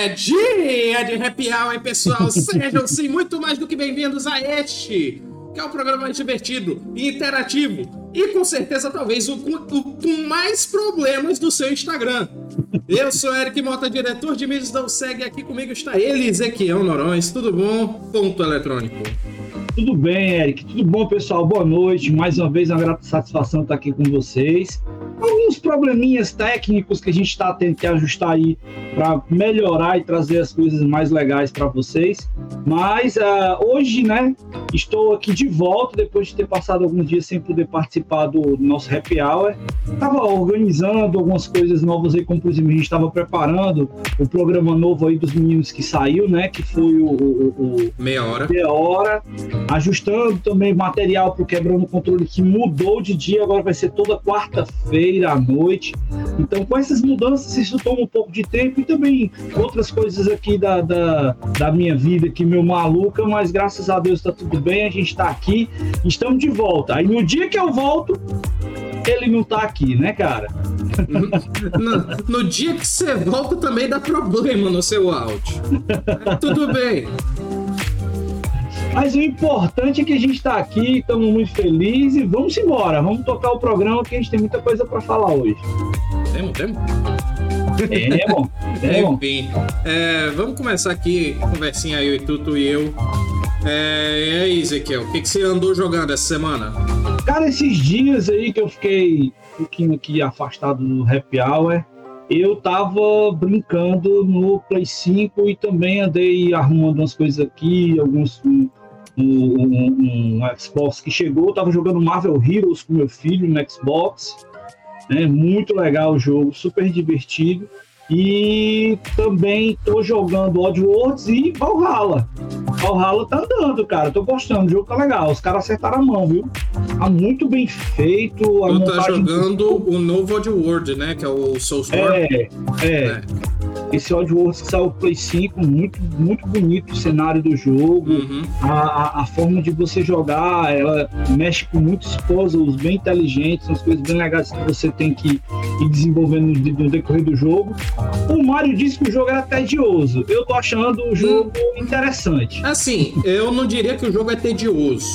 É dia de happy hour, pessoal. Sejam sim muito mais do que bem-vindos a este, que é o programa mais divertido e interativo e com certeza talvez o, o, com mais problemas do seu Instagram. Eu sou Eric Mota, diretor de mídias da Segue. Aqui comigo está ele, Ezequiel Norões. Tudo bom? Ponto eletrônico. Tudo bem, Eric. Tudo bom, pessoal? Boa noite. Mais uma vez, uma grata satisfação estar aqui com vocês alguns probleminhas técnicos que a gente está tendo que ajustar aí para melhorar e trazer as coisas mais legais para vocês. Mas uh, hoje, né, estou aqui de volta depois de ter passado alguns dias sem poder participar do nosso happy hour. Estava organizando algumas coisas novas aí, como por exemplo, a gente estava preparando o programa novo aí dos meninos que saiu, né, que foi o, o, o meia hora. Meia hora, ajustando também material para o quebrando controle que mudou de dia, agora vai ser toda quarta-feira à noite. Então, com essas mudanças, isso toma um pouco de tempo e também outras coisas aqui da, da, da minha vida, que meu maluca, mas graças a Deus está tudo bem, a gente está aqui, estamos de volta. Aí no dia que eu volto, ele não tá aqui, né, cara? No, no, dia que você volta também dá problema no seu áudio. tudo bem. Mas o importante é que a gente está aqui, estamos muito felizes. Vamos embora, vamos tocar o programa que a gente tem muita coisa para falar hoje. Temos, temos. Temos, temos. Enfim, é, vamos começar aqui, conversinha aí, o Tuto e eu. É, e aí, Ezequiel, o que, que você andou jogando essa semana? Cara, esses dias aí que eu fiquei um pouquinho aqui afastado do Happy Hour, eu tava brincando no Play 5 e também andei arrumando umas coisas aqui, alguns um, um, um Xbox que chegou, estava jogando Marvel Heroes com meu filho no Xbox, né? Muito legal o jogo, super divertido. E também tô jogando Oddworlds e Valhalla. Valhalla tá andando, cara. Tô gostando, o jogo tá legal. Os caras acertaram a mão, viu? Tá muito bem feito. Tu tá jogando o novo Oddworld, né? Que é o Soulstorm. É, é. é. Esse Oddworld que saiu Play 5, muito, muito bonito o cenário do jogo. Uhum. A, a, a, forma de você jogar, ela mexe com muitos puzzles bem inteligentes, são as coisas bem legais que você tem que ir desenvolvendo no, no decorrer do jogo. O Mario disse que o jogo era tedioso. Eu tô achando o jogo hum. interessante. Assim, eu não diria que o jogo é tedioso,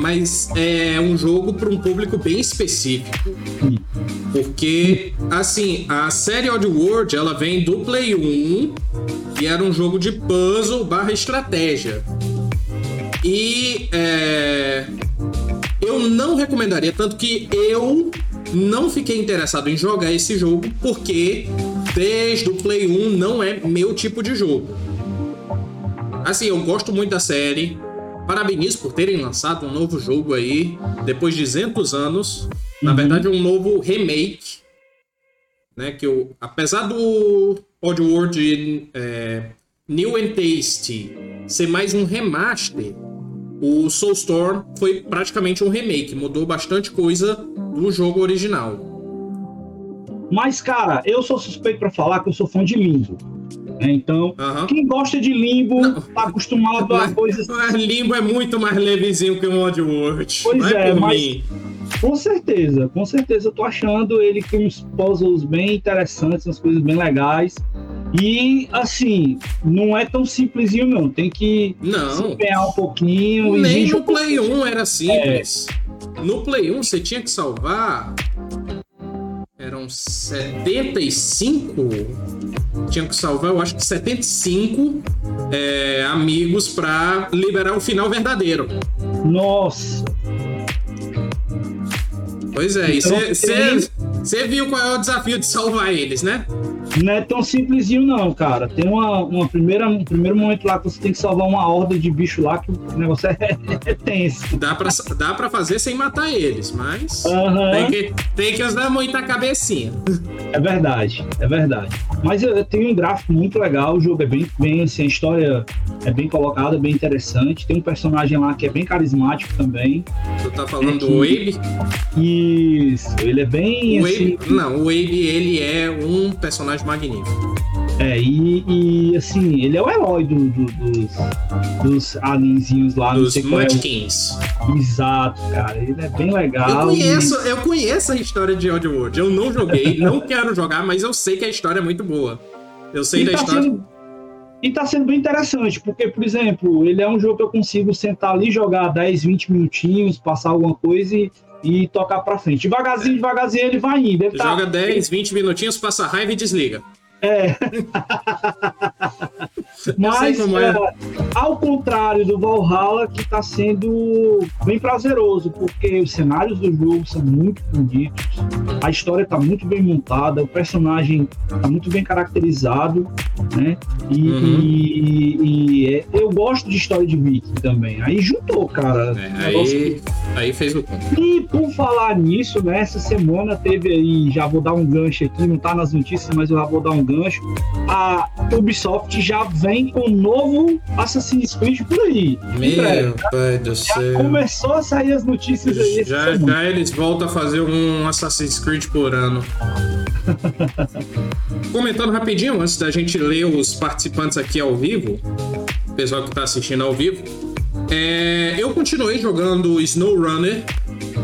mas é um jogo para um público bem específico. Porque, assim, a série Oddworld, ela vem do Play 1 e era um jogo de puzzle barra estratégia. E é, eu não recomendaria, tanto que eu não fiquei interessado em jogar esse jogo porque desde o Play 1 não é meu tipo de jogo. Assim, eu gosto muito da série. Parabenizo por terem lançado um novo jogo aí, depois de 200 anos. Uhum. Na verdade, um novo remake. Né, que eu, apesar do Oddworld é, New and Tasty ser mais um remaster, o Soulstorm foi praticamente um remake, mudou bastante coisa do jogo original. Mas, cara, eu sou suspeito para falar que eu sou fã de Limbo. Né? Então, quem gosta de Limbo Não. tá acostumado a coisas. Limbo é muito mais levezinho que o Oddworld. Pois é, é mas. Mim. Com certeza, com certeza eu tô achando ele com uns puzzles bem interessantes, umas coisas bem legais. E assim, não é tão simplesinho, não. Tem que não. se empenhar um pouquinho. Nem no Play 1 era simples. É. No Play 1 você tinha que salvar eram 75. Tinham que salvar, eu acho que 75 é, amigos para liberar o final verdadeiro. Nossa! Pois é, então, e você viu qual é o desafio de salvar eles, né? Não é tão simplesinho, não, cara. Tem uma, uma primeira, um primeiro momento lá que você tem que salvar uma horda de bicho lá que o negócio é, é tenso. Dá pra, dá pra fazer sem matar eles, mas uhum. tem, que, tem que usar muita cabecinha. É verdade, é verdade. Mas eu, eu tenho um gráfico muito legal, o jogo é bem, bem assim, a história é bem colocada, bem interessante. Tem um personagem lá que é bem carismático também. Tu tá falando é do Wabe? Isso, ele é bem. O assim... Wabe, não, o Wabe ele é um personagem magnífico. É, e, e, assim, ele é o herói do, do, dos, dos alienzinhos lá. Dos Mudkins. É o... Exato, cara. Ele é bem legal. Eu conheço, e... eu conheço a história de Oddworld. Eu não joguei, não quero jogar, mas eu sei que a história é muito boa. Eu sei e da tá história. Sendo, e tá sendo bem interessante, porque, por exemplo, ele é um jogo que eu consigo sentar ali, jogar 10, 20 minutinhos, passar alguma coisa e, e tocar pra frente. Devagarzinho, devagarzinho ele vai indo. Ele tá- Joga 10, 20 minutinhos, passa raiva e desliga. É. Mas, é. é, ao contrário do Valhalla, que está sendo bem prazeroso, porque os cenários do jogo são muito bonitos, a história está muito bem montada, o personagem está muito bem caracterizado, né? E, Uhum. e- e, é, eu gosto de história de Viking também. Aí juntou, cara. É, um negócio aí, aí fez o ponto. e por falar nisso, né, essa semana teve aí, já vou dar um gancho aqui, não tá nas notícias, mas eu já vou dar um gancho. A Ubisoft já vem com um novo Assassin's Creed por aí. Meu pai do Já céu. começou a sair as notícias aí Já, já eles voltam a fazer um Assassin's Creed por ano. Comentando rapidinho, antes da gente ler os participantes aqui ao vivo, o pessoal que tá assistindo ao vivo, é, eu continuei jogando SnowRunner,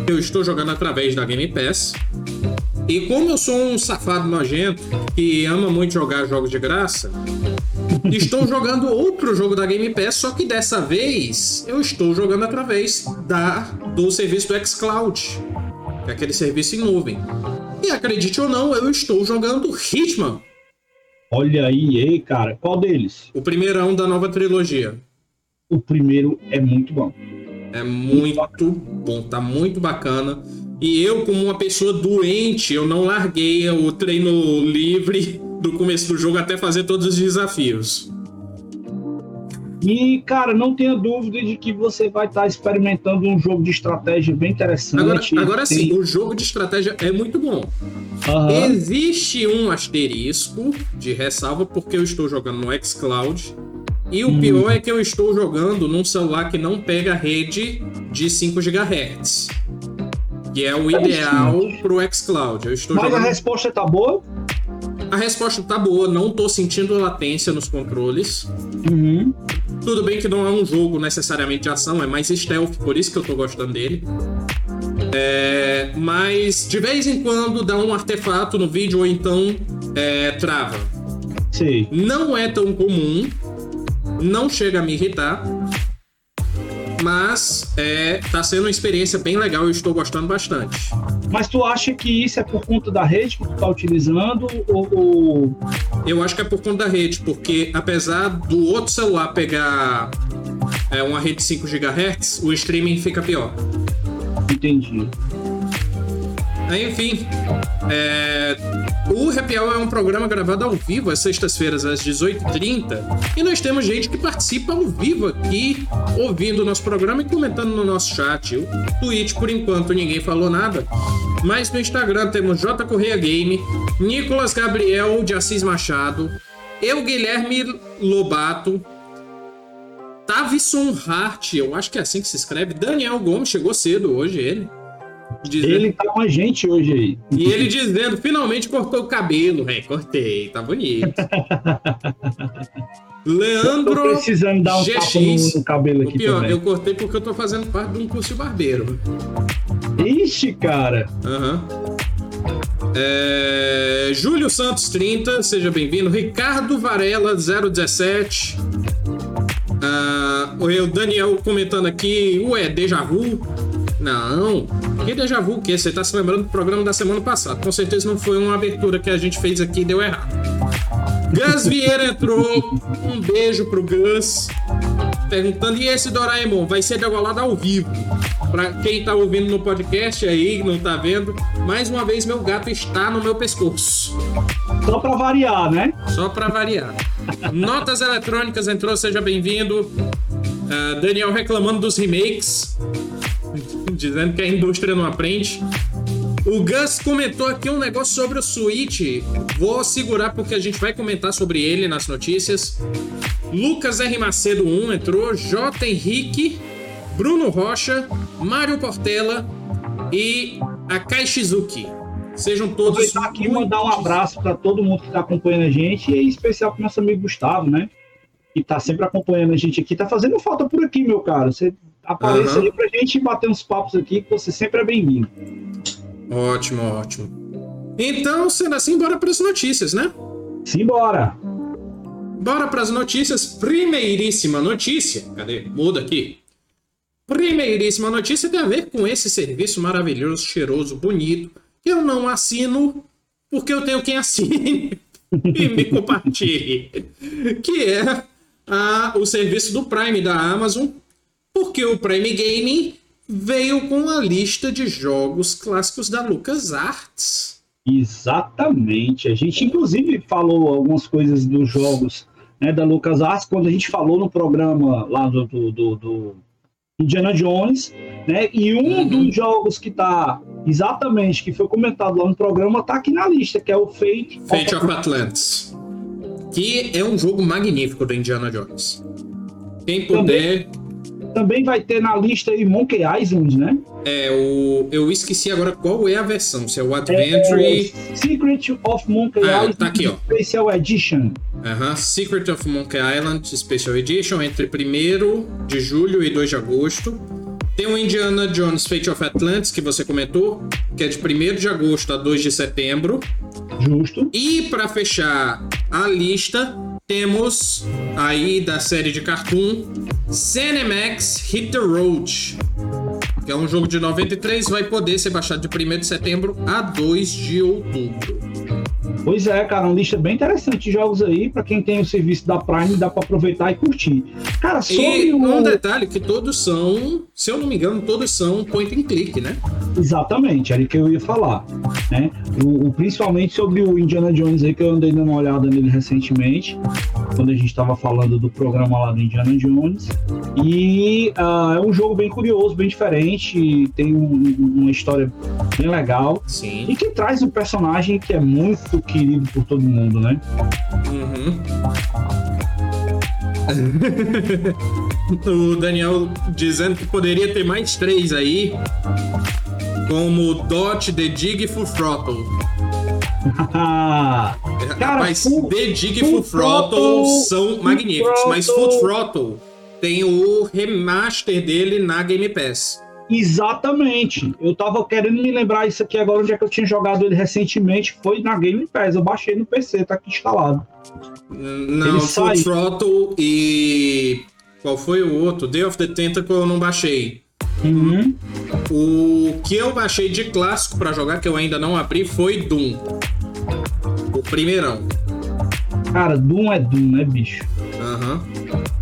que eu estou jogando através da Game Pass. E como eu sou um safado nojento que ama muito jogar jogos de graça, estou jogando outro jogo da Game Pass, só que dessa vez eu estou jogando através da do serviço do xCloud, que é aquele serviço em nuvem. E acredite ou não, eu estou jogando Hitman, Olha aí, ei, cara, qual deles? o primeirão da nova trilogia. O primeiro é muito bom. É muito bom, tá muito bacana. E eu, como uma pessoa doente, eu não larguei o treino livre do começo do jogo até fazer todos os desafios. E, cara, não tenha dúvida de que você vai estar experimentando um jogo de estratégia bem interessante. Agora, agora sim, o jogo de estratégia é muito bom. Aham. Existe um asterisco de ressalva porque eu estou jogando no xCloud. E o Hum. pior é que eu estou jogando num celular que não pega rede de 5 GHz. Que é o ideal pro xCloud. Eu estou Mas a jogando. resposta tá boa? A resposta tá boa, não tô sentindo latência nos controles. Uhum. Tudo bem que não é um jogo necessariamente de ação, é mais stealth, por isso que eu tô gostando dele. É, mas de vez em quando dá um artefato no vídeo ou então é, trava. Sei. Não é tão comum, não chega a me irritar, mas é, tá sendo uma experiência bem legal e eu estou gostando bastante. Mas tu acha que isso é por conta da rede que tu tá utilizando ou, ou- Eu acho que é por conta da rede, porque apesar do outro celular pegar é, uma rede 5 GHz, o streaming fica pior. entendi? Aí, enfim, é, o Happy Hour é um programa gravado ao vivo às sextas-feiras às 18h30 e nós temos gente que participa ao vivo aqui, ouvindo o nosso programa e comentando no nosso chat. O Twitch, por enquanto, ninguém falou nada, mas no Instagram temos J Correia Game, Nicolas Gabriel de Assis Machado, eu, Guilherme Lobato, Tavison Hart, eu acho que é assim que se escreve, Daniel Gomes, chegou cedo hoje ele. Dizendo- Ele tá com a gente hoje aí. e ele dizendo, finalmente cortou o cabelo. É, cortei, tá bonito. Tô Leandro. precisando dar um GX. no, no cabelo O aqui pior, também. eu cortei porque eu tô fazendo parte de um curso de barbeiro. Ixi, cara. Aham. É, Júlio Santos 30, seja bem-vindo. Ricardo Varela 017. Ah, o Daniel comentando aqui, ué, déjà vu? Não, que déjà vu que você tá se lembrando do programa da semana passada. Com certeza não foi uma abertura que a gente fez aqui e deu errado. Gus Vieira entrou. Um beijo pro Gus. Perguntando, e esse Doraemon? Vai ser degolado ao vivo. Pra quem tá ouvindo no podcast aí, não tá vendo, mais uma vez meu gato está no meu pescoço. Só pra variar, né? Só pra variar. Notas Eletrônicas entrou, seja bem-vindo. Ah, Daniel reclamando dos remakes, dizendo que a indústria não aprende. O Gus comentou aqui um negócio sobre o Switch. Vou segurar porque a gente vai comentar sobre ele nas notícias. Lucas R. Macedo 1 entrou. J. Henrique, Bruno Rocha, Mário Portela e Akai Shizuki. Sejam todos. Aproveitar aqui e mandar um abraço para todo mundo que está acompanhando a gente, e em especial para nosso amigo Gustavo, né? Que está sempre acompanhando a gente aqui. Tá fazendo falta por aqui, meu caro. Você apareça Aham. aí pra gente bater uns papos aqui, que você sempre é bem-vindo. Ótimo, ótimo. Então, sendo assim, bora para as notícias, né? Simbora! Bora para as notícias. Primeiríssima notícia. Cadê? Muda aqui. Primeiríssima notícia tem a ver com esse serviço maravilhoso, cheiroso, bonito. Que eu não assino porque eu tenho quem assine e me compartilhe. Que é a, o serviço do Prime da Amazon. Porque o Prime Gaming veio com a lista de jogos clássicos da LucasArts. Exatamente. A gente, inclusive, falou algumas coisas dos jogos né, da LucasArts quando a gente falou no programa lá do, do, do, do Indiana Jones, né? E um uhum. dos jogos que está exatamente, que foi comentado lá no programa, está aqui na lista, que é o Fate, Fate of, of Atlantis. Que é um jogo magnífico do Indiana Jones. Quem puder. Também também vai ter na lista aí Monkey Island, né? É, o, eu esqueci agora qual é a versão. Se é o Adventure. É, Secret of Monkey ah, Island tá aqui, ó. Special Edition. Aham, uh -huh. Secret of Monkey Island Special Edition entre 1 de julho e 2 de agosto. Tem o Indiana Jones Fate of Atlantis, que você comentou, que é de 1 de agosto a 2 de setembro. Justo. E para fechar a lista, temos aí da série de cartoon Cinemax Hit the Road, que é um jogo de 93, vai poder ser baixado de 1 de setembro a 2 de outubro. Pois é, cara, uma lista bem interessante de jogos aí, para quem tem o serviço da Prime, dá para aproveitar e curtir. Cara, sobre e o... um detalhe que todos são, se eu não me engano, todos são point and click, né? Exatamente, era o que eu ia falar, né? O, o, principalmente sobre o Indiana Jones aí, que eu andei dando uma olhada nele recentemente, quando a gente estava falando do programa lá do Indiana Jones. E uh, é um jogo bem curioso, bem diferente, tem um, uma história bem legal. Sim. E que traz um personagem que é muito querido por todo mundo, né? Uhum. o Daniel dizendo que poderia ter mais três aí, como Dot, The Dig e Full Throttle. Cara, Rapaz, full, The Dig e Full, Throttle, Throttle são magníficos, throttle. mas Full Throttle tem o remaster dele na Game Pass. Exatamente. Eu tava querendo me lembrar isso aqui agora, onde é que eu tinha jogado ele recentemente. Foi na Game Pass. Eu baixei no PC, tá aqui instalado. Não, Full Throttle e. Qual foi o outro? Day of the Tentacle eu não baixei. Uhum. O que eu baixei de clássico para jogar, que eu ainda não abri, foi Doom. O primeirão. Cara, Doom é Doom, né, bicho? Aham.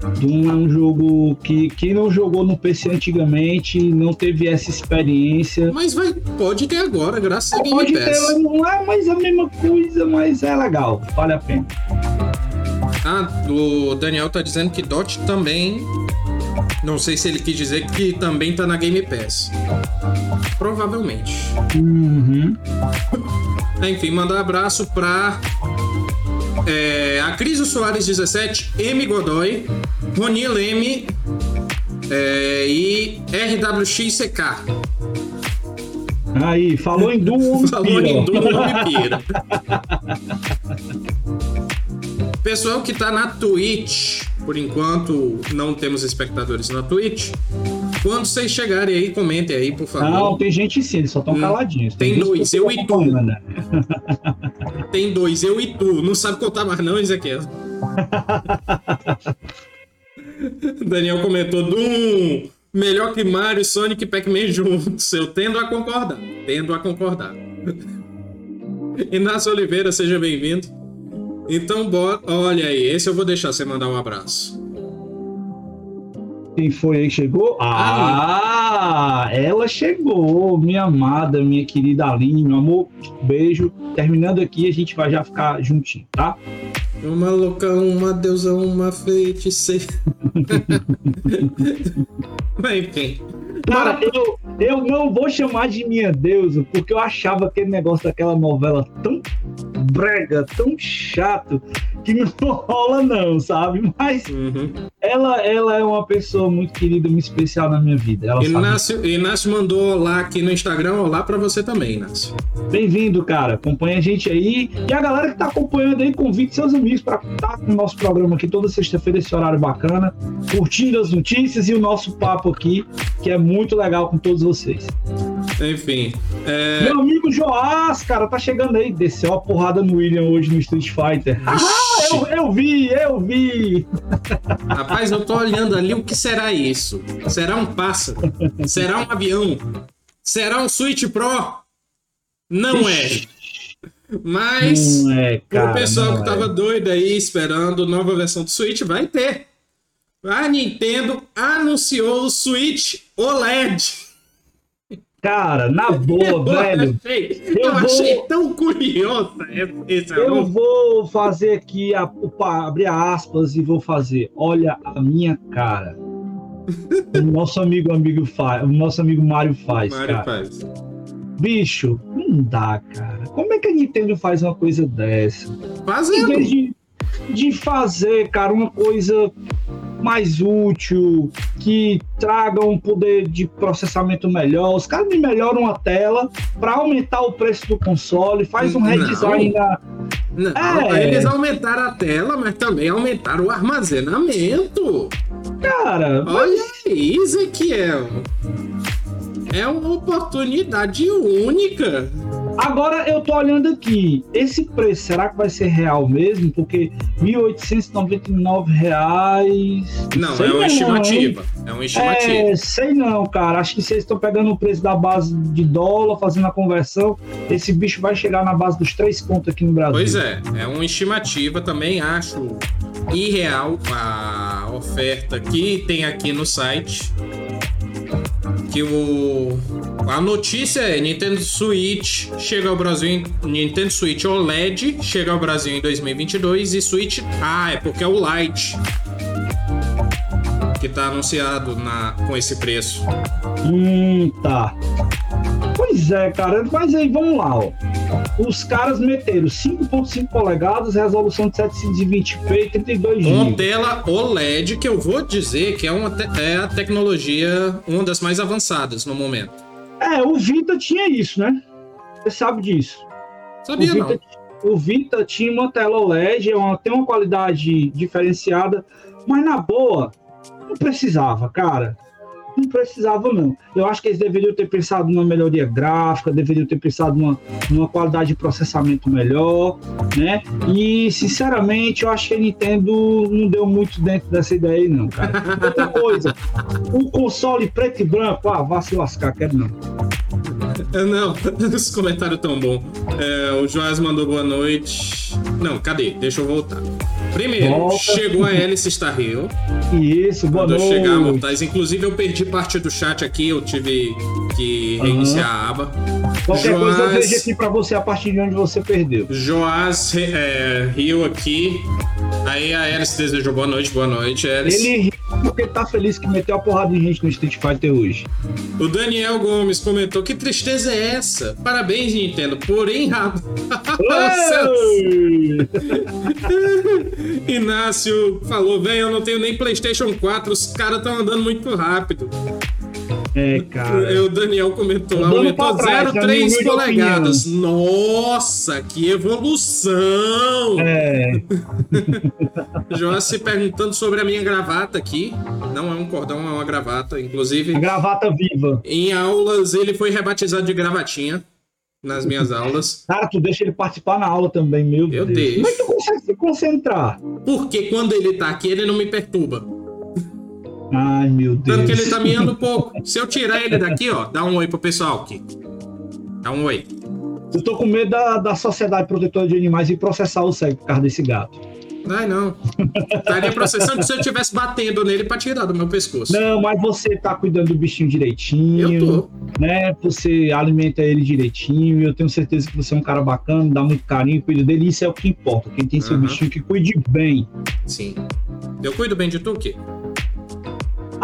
É um jogo que quem não jogou no PC antigamente não teve essa experiência. Mas vai, pode ter agora, graças é, a Game Pode ter, não é mais a mesma coisa, mas é legal, vale a pena. Ah, o Daniel tá dizendo que Dot também. Não sei se ele quis dizer que também tá na Game Pass. Provavelmente. Uhum. Enfim, mandar um abraço pra é, a Cris Soares 17, M Godoy, Roni Leme é, e RWXCK. Aí, falou em Doom, Falou em Doom, pira. Pessoal que tá na Twitch, por enquanto não temos espectadores na Twitch. Quando vocês chegarem aí, comentem aí, por favor. Não, tem gente sim, eles só estão hum, caladinhos. Tem, tem dois, eu e tu. Tem dois, eu e tu. Não sabe contar mais não, Ezequiel? Daniel comentou, Doom, melhor que Mario, Sonic e Pac-Man juntos. Eu tendo a concordar, tendo a concordar. Inácio Oliveira, seja bem-vindo. Então, bora. Olha aí, esse eu vou deixar você mandar um abraço. Quem foi aí chegou? Ah, ela chegou, minha amada, minha querida Aline, meu amor, beijo. Terminando aqui, a gente vai já ficar juntinho, tá? Uma louca, uma deusa, uma feiticeira. Bem, enfim. Cara, eu, eu não vou chamar de minha deusa, porque eu achava aquele negócio daquela novela tão brega, tão chato, que não rola não, sabe? Mas uhum. ela, ela é uma pessoa muito querida, muito especial na minha vida. Ela Inácio, sabe... Inácio mandou lá aqui no Instagram, olá para você também, Inácio. Bem-vindo, cara. Acompanha a gente aí. E a galera que tá acompanhando aí, convide seus amigos para estar com o nosso programa aqui toda sexta-feira, esse horário bacana, curtindo as notícias e o nosso papo aqui, que é muito legal com todos vocês. Enfim. É... Meu amigo Joás, cara, tá chegando aí. Desceu a porrada no William hoje no Street Fighter. Ah, Eu, eu vi, eu vi. Rapaz, eu tô olhando ali, o que será isso? Será um pássaro? Será um avião? Será um Switch Pro? Não é. Mas é, cara, o pessoal que é. tava doido aí esperando nova versão do Switch vai ter. A Nintendo anunciou o Switch OLED. Cara, na boa, velho. achei, eu eu vou- achei tão curioso esse Eu anúncio. vou fazer aqui, a, opa, abrir aspas e vou fazer. Olha a minha cara. O nosso amigo amigo faz, o nosso amigo Mário faz, Mario cara. faz. Bicho, não dá, cara. Como é que a Nintendo faz uma coisa dessa? Em Fazendo. vez de, de fazer, cara, uma coisa mais útil, que traga um poder de processamento melhor, os caras me melhoram a tela para aumentar o preço do console, faz um Não. redesign na, Não, É. eles aumentaram a tela, mas também aumentaram o armazenamento. Cara, Olha aí, Ezequiel. É uma oportunidade única. Agora eu tô olhando aqui. Esse preço, será que vai ser real mesmo? Porque 1.899 reais. Não, Sei é uma estimativa. É uma estimativa. É, sei não, cara. Acho que vocês estão pegando o preço da base de dólar, fazendo a conversão. Esse bicho vai chegar na base dos três contos aqui no Brasil. Pois é, é uma estimativa. Também acho irreal a oferta que tem aqui no site. Que o. A notícia é Nintendo Switch chega ao Brasil em. Nintendo Switch OLED chega ao Brasil em 2022 e Switch. Ah, é porque é o Lite. Que tá anunciado na, com esse preço. Hum, tá. Pois é, cara. Mas aí, vamos lá, ó. Os caras meteram 5.5 polegadas, resolução de 720p e 32 Com GB. tela OLED, que eu vou dizer que é, uma é a tecnologia, uma das mais avançadas no momento. É, o Vita tinha isso, né? Você sabe disso. Sabia o, não? Vita, o Vita tinha uma tela OLED, é uma- tem uma qualidade diferenciada, mas na boa, não precisava, cara. Não precisava, não. Eu acho que eles deveriam ter pensado numa melhoria gráfica, deveriam ter pensado numa, numa qualidade de processamento melhor, né? E, sinceramente, eu acho que a Nintendo não deu muito dentro dessa ideia aí, não, cara. Outra coisa, o console preto e branco, ah, vá se lascar, quero não. É, Não, esse comentário tão bom. É, o Joás mandou boa noite. Não, cadê? Deixa eu voltar. Primeiro, Volta. chegou a Alice Star Hill. Isso, boa Quando noite. chegar, mortais. Inclusive, eu perdi parte do chat aqui, eu tive que reiniciar a aba. Qualquer coisa eu Joás- vejo aqui pra você a partir de onde você perdeu. Joás é, riu aqui. Aí a Alice desejou boa noite, boa noite, Alice. Ele porque tá feliz que meteu a porrada em gente no Street Fighter hoje. O Daniel Gomes comentou: Que tristeza é essa? Parabéns, Nintendo. Porém. Ei! Inácio falou: Velho, eu não tenho nem PlayStation 4, os caras estão andando muito rápido. É, cara. O Daniel comentou: Andando aumentou pra trás, na 0,3 minha humilde polegadas. Nossa, que evolução! É, Joás se perguntando sobre a minha gravata aqui. Não é um cordão, é uma gravata. Inclusive, a gravata viva. em aulas ele foi rebatizado de gravatinha. Nas minhas aulas. Cara, tu deixa ele participar na aula também, meu Eu Deus. deixo. Como é que tu consegue se concentrar? Porque quando ele tá aqui, ele não me perturba. Ai, meu Deus. Tanto que ele tá miando pouco. Se eu tirar ele daqui, ó, dá um oi pro pessoal aqui. Dá um oi. Eu tô com medo da, da Sociedade Protetora de Animais e processar o cego por causa desse gato. Ai, não. Estaria processando se eu estivesse batendo nele pra tirar do meu pescoço. Não, mas você tá cuidando do bichinho direitinho. Eu tô. né? Você alimenta ele direitinho. Eu tenho certeza que você é um cara bacana, dá muito carinho, cuida dele. Isso é o que importa. Quem tem seu Aham. bichinho que cuide bem. Sim. Eu cuido bem de tu, o quê?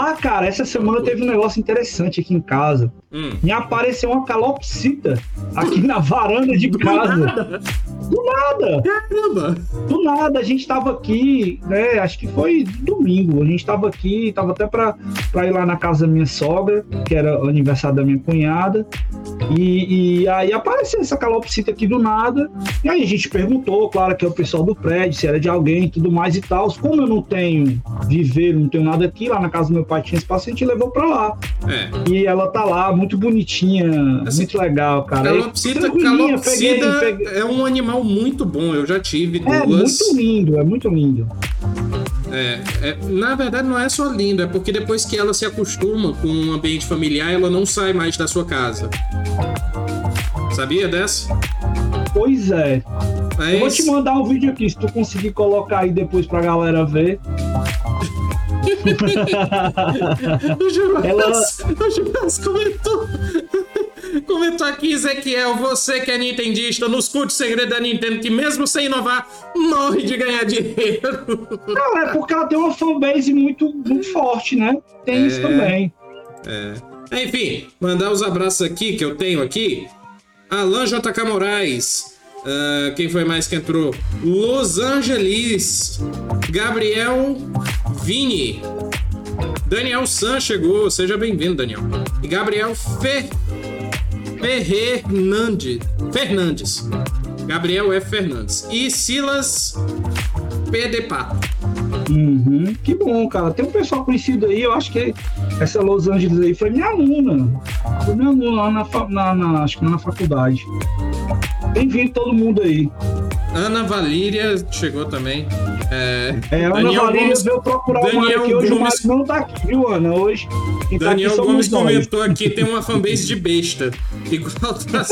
Ah, cara, essa semana teve um negócio interessante aqui em casa. Hum. Me apareceu uma calopsita aqui na varanda de casa. Do nada, Caramba. do nada. A gente tava aqui, né? Acho que foi domingo. A gente tava aqui, tava até pra, pra ir lá na casa da minha sogra, que era o aniversário da minha cunhada. E, e aí apareceu essa calopsita aqui do nada. E aí a gente perguntou, claro, que é o pessoal do prédio, se era de alguém e tudo mais e tal. Como eu não tenho viveiro, não tenho nada aqui, lá na casa do meu pai tinha espaço, a gente levou pra lá. É. E ela tá lá, muito bonitinha, Assim, muito legal, cara. Calopsita, calopsita peguei- peguei- é um animal muito bom. Eu já tive É duas. muito lindo, é muito lindo. É, é, na verdade, não é só lindo, é porque depois que ela se acostuma com um ambiente familiar, ela não sai mais da sua casa. Sabia dessa? Pois é. É Eu vou te mandar um vídeo aqui, se tu conseguir colocar aí depois pra galera ver. O Ela- o Jonas comentou. Comentou aqui, Ezequiel, você que é nintendista, nos curte o segredo da Nintendo, que mesmo sem inovar, morre de ganhar dinheiro. Não, é porque ela tem uma fanbase muito, muito forte, né? Tem isso É. também. Enfim, mandar os abraços aqui que eu tenho aqui. Alan JK Moraes. Ah, quem foi mais que entrou? Los Angeles. Gabriel Vini. Daniel San chegou. Seja bem-vindo, Daniel. E Gabriel Fer... Fernandes. Fernandes. Gabriel F. Fernandes. E Silas PDPA. Uhum. Que bom, cara. Tem um pessoal conhecido aí, eu acho que essa Los Angeles aí foi minha aluna. Foi minha aluna lá na, na, na- acho que na faculdade. Bem-vindo todo mundo aí. Ana Valíria chegou também. É, É, Ana Daniel Valíria Gomes- veio procurar o Daniel Mário aqui hoje, o Gomes- Mário não tá aqui, viu, Ana? Hoje, quem tá Daniel aqui somos Gomes comentou aqui, tem uma fanbase de besta. Igual tá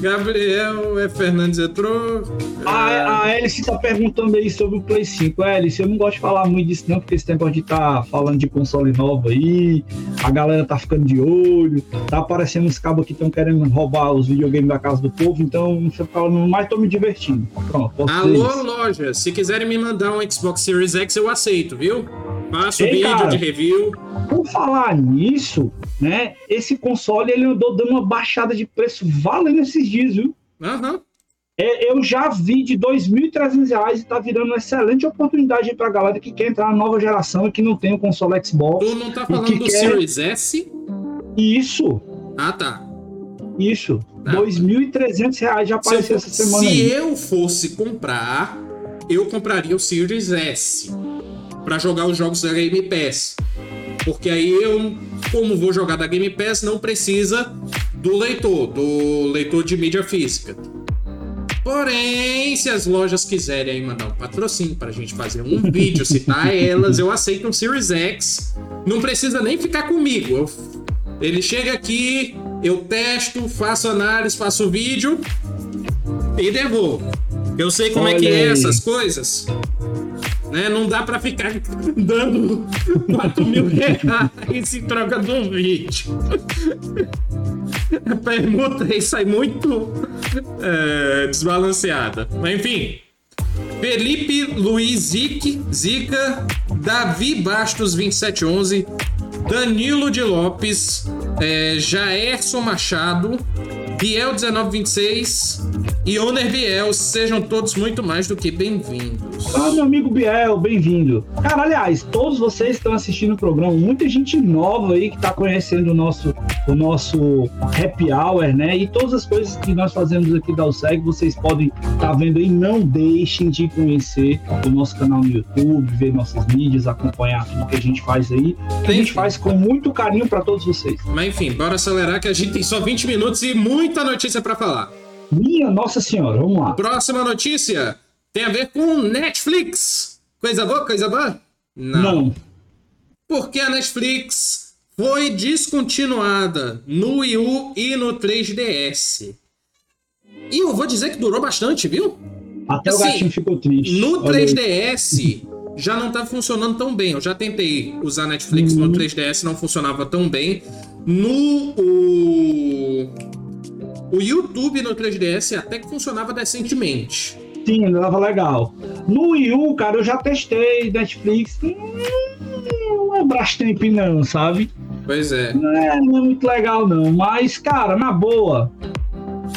Gabriel F. Fernandes entrou. A, a Alice tá perguntando aí sobre o Play 5. Alice, eu não gosto de falar muito disso não, porque esse tempo de tá falando de console novo aí, a galera tá ficando de olho, tá aparecendo uns cabos que estão querendo roubar os videogames da casa do povo, então não falando, mas tô me divertindo. Pronto, Alô, loja, se quiserem me mandar um Xbox Series X, eu aceito, viu? Faço Ei, vídeo cara. de review. Por falar nisso, né, esse console ele andou dando uma baixada de preço valendo esses dias, viu? Aham. É, eu já vi de 2.300 reais e tá virando uma excelente oportunidade para a galera que quer entrar na nova geração e que não tem o console Xbox. Tu não tá falando que do quer- Series S? Isso, Ah, tá. isso. Ah. 2.300 reais já Se, eu, apareceu essa semana se aí. eu fosse comprar, eu compraria o Series S pra jogar os jogos da Game Pass. Porque aí eu, como vou jogar da Game Pass, não precisa do leitor, do leitor de mídia física. Porém, se as lojas quiserem aí mandar um patrocínio pra gente fazer um vídeo, citar elas, eu aceito um Series X. Não precisa nem ficar comigo. Eu- ele chega aqui, eu testo, faço análise, faço vídeo e devolvo. Eu sei como é que Olha é aí. essas coisas. Né? Não dá pra ficar dando 4 mil reais em troca de um vídeo. A permuta aí sai muito é, desbalanceada. Mas enfim. Felipe Luiz Zic, Zica, Davi Bastos 2711, Danilo de Lopes, é, Jaerson Machado, Biel 1926 e Oner Biel, sejam todos muito mais do que bem-vindos. Ah, meu amigo Biel, bem-vindo. Cara, aliás, todos vocês estão assistindo o programa, muita gente nova aí que está conhecendo o nosso, o nosso happy hour, né? E todas as coisas que nós fazemos aqui da USEG, vocês podem estar vendo aí. Não deixem de conhecer o nosso canal no YouTube, ver nossas mídias, acompanhar tudo que a gente faz aí. Que a gente faz com muito carinho para todos vocês. Mas enfim, bora acelerar que a gente tem só 20 minutos e muita notícia pra falar. Minha Nossa Senhora, vamos lá. Próxima notícia tem a ver com Netflix. Coisa boa, coisa boa? Não. Porque a Netflix foi descontinuada no Wii U e no 3DS. E eu vou dizer que durou bastante, viu? Até o Assim, gatinho ficou triste. No Olha aí. 3DS já não tá funcionando tão bem. Eu já tentei usar Netflix Uhum. no 3DS, não funcionava tão bem. No o, o YouTube no 3DS até que funcionava decentemente. Sim, andava legal. No Wii U, cara, eu já testei Netflix. Hum, Não é Brastemp, não, sabe? Pois é. Não é, não é muito legal, não. Mas, cara, na boa,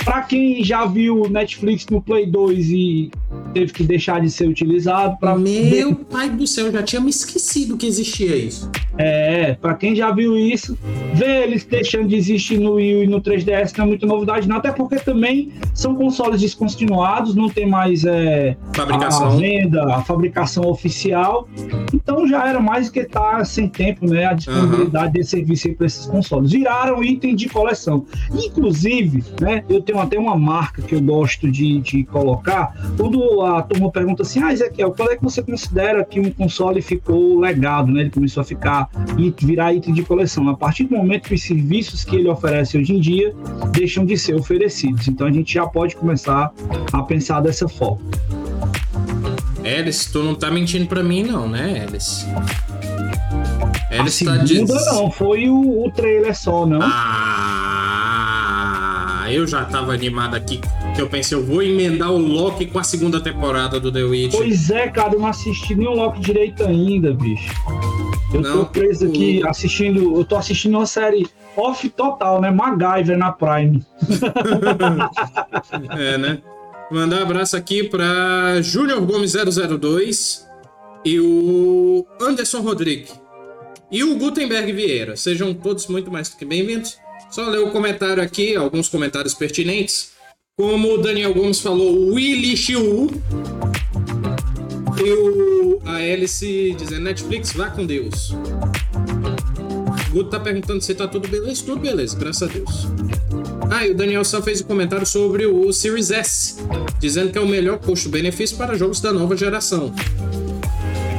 pra quem já viu Netflix no Play 2 e teve que deixar de ser utilizado para Meu pai do céu, já tinha me esquecido que existia isso. É, para quem já viu isso, ver eles deixando de existir no Wii e no 3DS não é muita novidade, não, até porque também são consoles descontinuados, não tem mais é, Fabricação. a venda, a fabricação oficial, então já era mais que tá sem tempo, né, a disponibilidade desse serviço aí para esses consoles. Viraram item de coleção. Inclusive, né, eu tenho até uma marca que eu gosto de, de colocar, quando a turma pergunta assim, ah, Ezequiel, qual é que você considera que um console ficou legado, né, ele começou a ficar e virar item de coleção. A partir do momento que os serviços que ele oferece hoje em dia deixam de ser oferecidos. Então a gente já pode começar a pensar dessa forma. Alice, tu não tá mentindo pra mim, não, né, Alice? A tá segunda diz... não, foi o, o trailer só, não? Ah, eu já tava animado aqui. Que eu pensei, eu vou emendar o Loki com a segunda temporada do The Witch. Pois é, cara, eu não assisti nem o Loki direito ainda, bicho. Eu Não, tô preso aqui assistindo, eu tô assistindo uma série off total, né? MacGyver na Prime. É, né? Mandar um abraço aqui pra Júnior Gomes 002 e o Anderson Rodrigues e o Gutenberg Vieira. Sejam todos muito mais do que bem-vindos. Só ler o comentário aqui, alguns comentários pertinentes. Como o Daniel Gomes falou, Willy Chiu. E o, a Alice dizendo, Netflix, vá com Deus. O Guto tá perguntando se tá tudo beleza. Tudo beleza, graças a Deus. Ah, e o Daniel só fez um comentário sobre o Series S, dizendo que é o melhor custo-benefício para jogos da nova geração.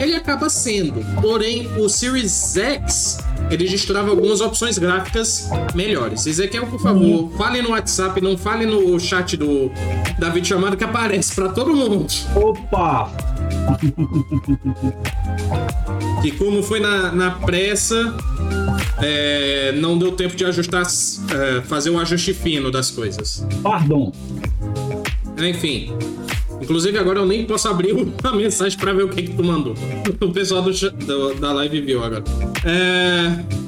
Ele acaba sendo, porém o Series X ele destrava algumas opções gráficas melhores. Ezequiel, por favor, fale no WhatsApp, não fale no chat do da videochamada que aparece para todo mundo. Opa! Que como foi na, na pressa, é, não deu tempo de ajustar, é, fazer o ajuste fino das coisas. Pardon. Enfim. Inclusive agora eu nem posso abrir a mensagem pra ver o que, que tu mandou. O pessoal do, do- da live viu agora. É...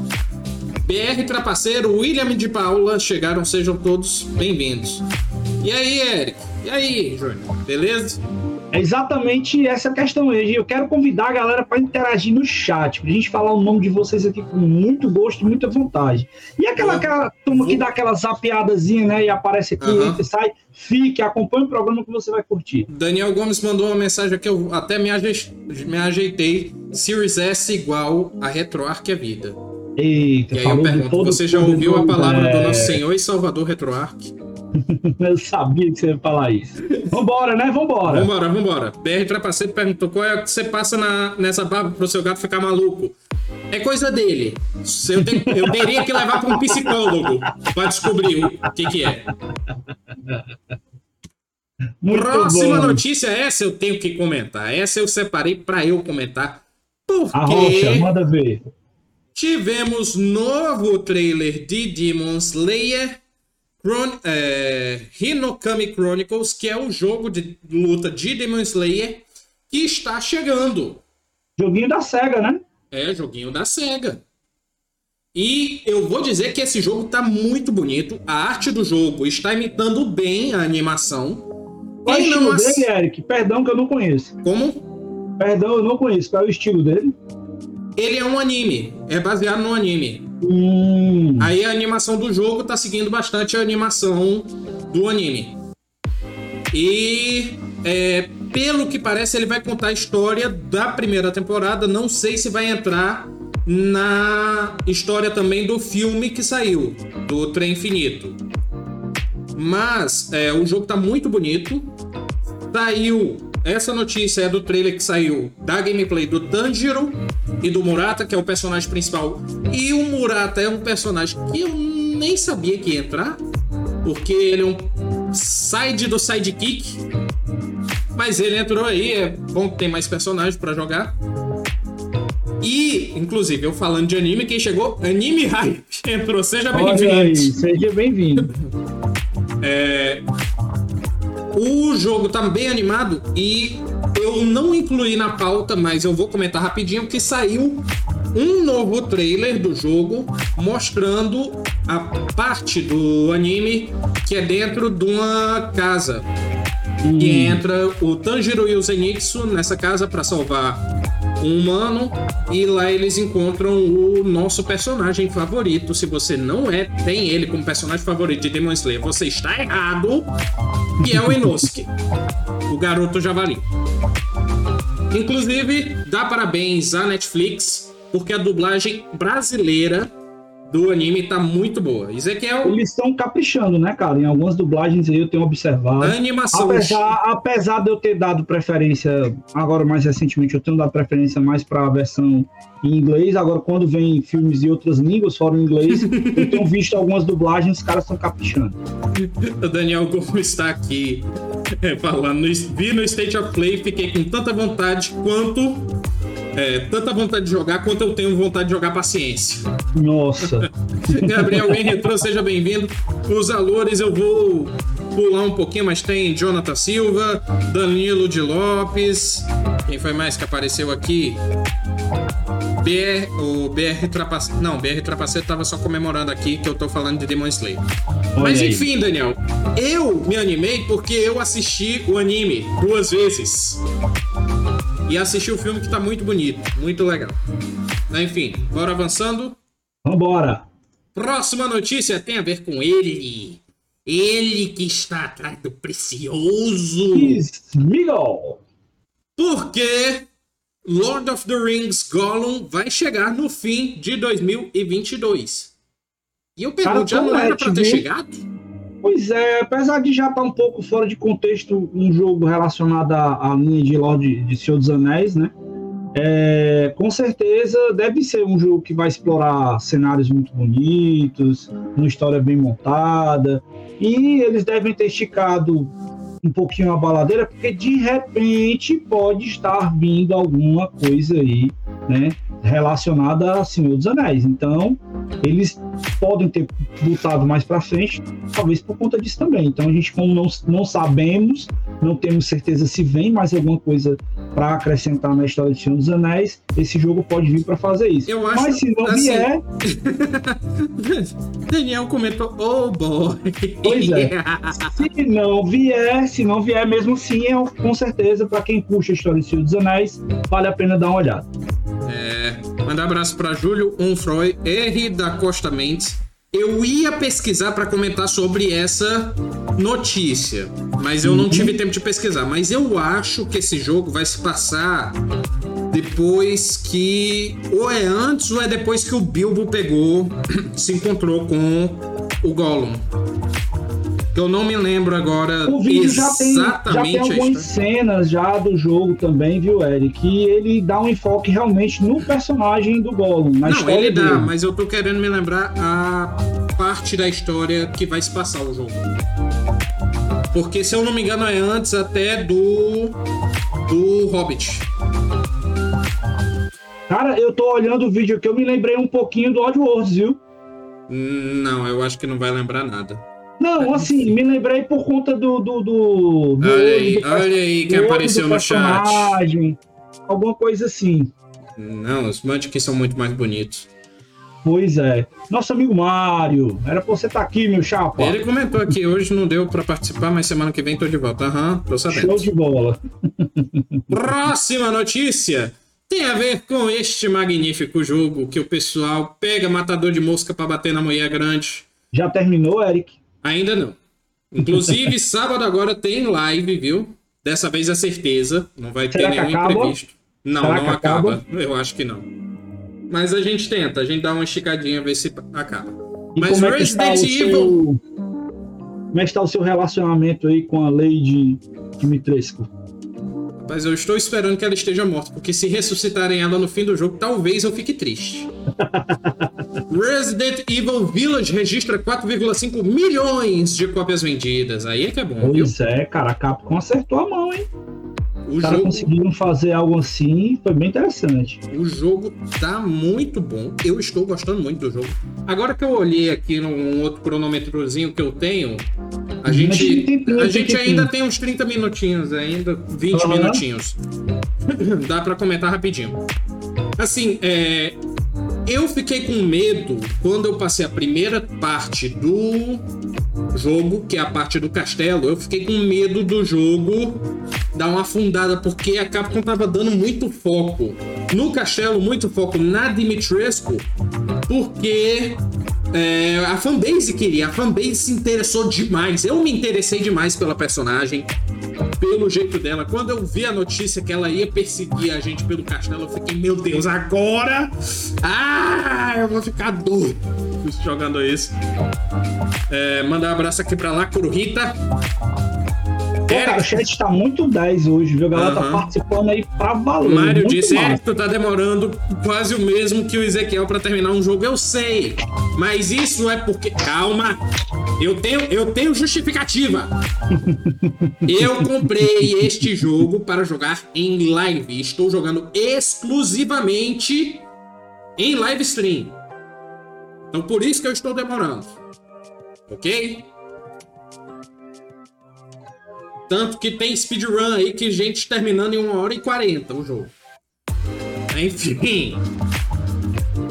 BR Trapaceiro, William de Paula chegaram, sejam todos bem-vindos. E aí, Eric? E aí, Júnior? Beleza? É exatamente essa questão aí. Eu quero convidar a galera para interagir no chat, pra gente falar o nome de vocês aqui com muito gosto e muita vontade. E aquela, Vou- aquela turma que dá aquela zapeadazinha, né? E aparece aqui, Aham. entra e sai, fique, acompanhe o programa que você vai curtir. Daniel Gomes mandou uma mensagem aqui, eu até me, aje- me ajeitei. Series S igual a RetroArch é vida. Eita, E aí eu pergunto, você já ouviu a mundo, palavra do é, nosso Senhor e Salvador RetroArch? Eu sabia que você ia falar isso. Vambora, né? Vambora. Vambora, vambora. BR Trapaceiro perguntou qual é que você passa na, nessa barba pro seu gato ficar maluco. É coisa dele. Eu, te- eu teria que levar para um psicólogo para descobrir o que, que é. Muito Próxima bom. notícia, essa eu tenho que comentar. Essa eu separei para eu comentar. Porque manda ver. tivemos novo trailer de Demon Slayer Chron é, Hinokami Chronicles, que é o jogo de luta de Demon Slayer que está chegando. Joguinho da SEGA, né? É, joguinho da SEGA. E eu vou dizer que esse jogo tá muito bonito. A arte do jogo está imitando bem a animação. Qual é o estilo ass- dele, Eric? Perdão que eu não conheço. Como? Perdão, eu não conheço. Qual é o estilo dele? Ele é um anime. É baseado no anime. Hum, Aí a animação do jogo tá seguindo bastante a animação do anime. E é, pelo que parece, ele vai contar a história da primeira temporada. Não sei se vai entrar na história também do filme que saiu, do Trem Infinito. Mas é, o jogo tá muito bonito. Saiu. Essa notícia é do trailer que saiu da gameplay do Tanjiro e do Murata, que é o personagem principal. E o Murata é um personagem que eu nem sabia que ia entrar, porque ele é um side do sidekick. Mas ele entrou aí, é bom que tem mais personagens pra jogar. E, inclusive, eu falando de anime, quem chegou? Anime Hype entrou, seja bem-vindo. seja bem-vindo. O jogo tá bem animado e eu não incluí na pauta, mas eu vou comentar rapidinho que saiu um novo trailer do jogo mostrando a parte do anime que é dentro de uma casa. Hum. E entra o Tanjiro e o Zenitsu nessa casa para salvar um humano. E lá eles encontram o nosso personagem favorito. Se você não é, tem ele como personagem favorito de Demon Slayer, você está errado. Que é o Inosuke, o garoto javali. Inclusive, dá parabéns à Netflix, porque a dublagem brasileira do anime tá muito boa. Ezequiel. Eles estão caprichando, né, cara? Em algumas dublagens aí eu tenho observado. A animação. Apesar, apesar de eu ter dado preferência, agora mais recentemente, eu tenho dado preferência mais para a versão em inglês. Agora, quando vem filmes de outras línguas, fora o inglês, eu tenho visto algumas dublagens, os caras estão caprichando. O Daniel Gomes está aqui é, falando. Vi no State of Play, fiquei com tanta vontade quanto é, tanta vontade de jogar quanto eu tenho vontade de jogar paciência. Nossa. Gabriel Henrique, seja bem-vindo. Os valores eu vou pular um pouquinho, mas tem Jonathan Silva, Danilo de Lopes. Quem foi mais que apareceu aqui? BR, o BR Trapacete. Não, BR Trapacete tava só comemorando aqui que eu tô falando de Demon Slayer. Olha Mas aí. enfim, Daniel, eu me animei porque eu assisti o anime duas vezes e assistir o filme que tá muito bonito, muito legal. Enfim, bora avançando? Vambora! Próxima notícia tem a ver com ele. Ele que está atrás do precioso. Smeagol. Porque Lord of the Rings Gollum vai chegar no fim de 2022. E eu pergunto, já não era pra ter chegado? Pois é, apesar de já estar tá um pouco fora de contexto um jogo relacionado à, linha de Lorde de Senhor dos Anéis, né? É, com certeza deve ser um jogo que vai explorar cenários muito bonitos, uma história bem montada, e eles devem ter esticado um pouquinho a baladeira, porque de repente pode estar vindo alguma coisa aí, né? relacionada a Senhor dos Anéis. Então, eles podem ter lutado mais para frente, talvez por conta disso também. Então, a gente, como não, não sabemos, não temos certeza se vem mais alguma coisa para acrescentar na história de Senhor dos Anéis, esse jogo pode vir para fazer isso. Eu acho, Mas se não assim, vier. Daniel comentou, oh boy. Pois é. se não vier, se não vier mesmo assim, eu, com certeza, para quem puxa a história de Senhor dos Anéis, vale a pena dar uma olhada. É, mandar um abraço para Júlio Unfroy, R da Costa Mendes. Eu ia pesquisar para comentar sobre essa notícia, mas eu não tive tempo de pesquisar. Mas eu acho que esse jogo vai se passar depois que. Ou é antes ou é depois que o Bilbo pegou, se encontrou com o Gollum. Eu não me lembro agora o vídeo exatamente já tem, já tem algumas cenas já do jogo também, viu, Eric? Que ele dá um enfoque realmente no personagem do Gollum, na não, ele dá, dele. mas eu tô querendo me lembrar a parte da história que vai se passar o jogo. Porque, se eu não me engano, é antes até do. do Hobbit. Cara, eu tô olhando o vídeo aqui, eu me lembrei um pouquinho do Oddworld, viu? Não, eu acho que não vai lembrar nada. Não, assim, me lembrei por conta do. do, do, do olha aí, do, olha aí quem apareceu no chat. Alguma coisa assim. Não, os Mantic são muito mais bonitos. Pois é. Nosso amigo Mário, era pra você estar tá aqui, meu chapa. Ele comentou aqui, hoje não deu pra participar, mas semana que vem tô de volta. Aham, uhum, tô sabendo. Show de bola. Próxima notícia tem a ver com este magnífico jogo que o pessoal pega matador de mosca para bater na mulher grande. Já terminou, Eric? Ainda não. Inclusive, sábado agora tem live, viu? Dessa vez é certeza. Não vai Será ter nenhum imprevisto. Não, Será não acaba. acaba. Eu acho que não. Mas a gente tenta, a gente dá uma esticadinha, ver se acaba. E Mas como é Resident Evil. Seu... Como é que está o seu relacionamento aí com a lei de Dimitrescu? Mas eu estou esperando que ela esteja morta, porque se ressuscitarem ela no fim do jogo, talvez eu fique triste. Resident Evil Village registra 4,5 milhões de cópias vendidas. Aí é que é bom, pois viu? é, cara, a Capcom acertou a mão, hein? Os caras jogo... conseguiram fazer algo assim, foi bem interessante. O jogo tá muito bom. Eu estou gostando muito do jogo. Agora que eu olhei aqui num outro cronômetrozinho que eu tenho, a gente, a gente ainda tem uns 30 minutinhos, ainda 20 uhum. minutinhos. Dá para comentar rapidinho. Assim, é, eu fiquei com medo quando eu passei a primeira parte do jogo, que é a parte do castelo, eu fiquei com medo do jogo dar uma afundada, porque a Capcom tava dando muito foco no castelo, muito foco na Dimitrescu, porque é, a fanbase queria, a fanbase se interessou demais. Eu me interessei demais pela personagem, pelo jeito dela. Quando eu vi a notícia que ela ia perseguir a gente pelo castelo, eu fiquei, meu Deus, agora! Ah, eu vou ficar doido jogando isso. É, mandar um abraço aqui pra lá, Kuruhita. Pô, cara, o chat tá muito 10 hoje, viu? A galera tá participando aí pra valer. Mário disse: é, tu tá demorando quase o mesmo que o Ezequiel pra terminar um jogo. Eu sei, mas isso é porque. Calma! Eu tenho, eu tenho justificativa. Eu comprei este jogo para jogar em live. Estou jogando exclusivamente em live stream. Então por isso que eu estou demorando. Ok? Tanto que tem speedrun aí que gente terminando em 1 hora e 40 o jogo. Enfim.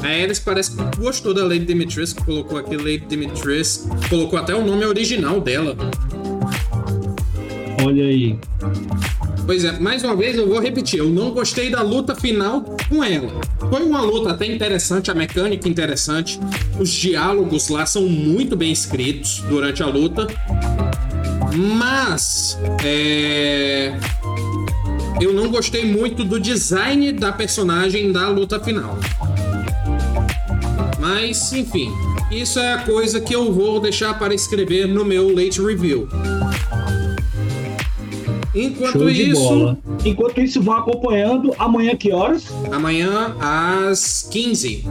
A Eris parece que gostou da Lady Dimitrescu, colocou aqui Lady Dimitrescu, colocou até o nome original dela. Olha aí. Pois é, mais uma vez eu vou repetir, eu não gostei da luta final com ela. Foi uma luta até interessante, a mecânica interessante, os diálogos lá são muito bem escritos durante a luta, mas é... eu não gostei muito do design da personagem da luta final. Mas, enfim, isso é a coisa que eu vou deixar para escrever no meu late review. Enquanto isso, bola. Enquanto isso, vão acompanhando. Amanhã, que horas? amanhã às 15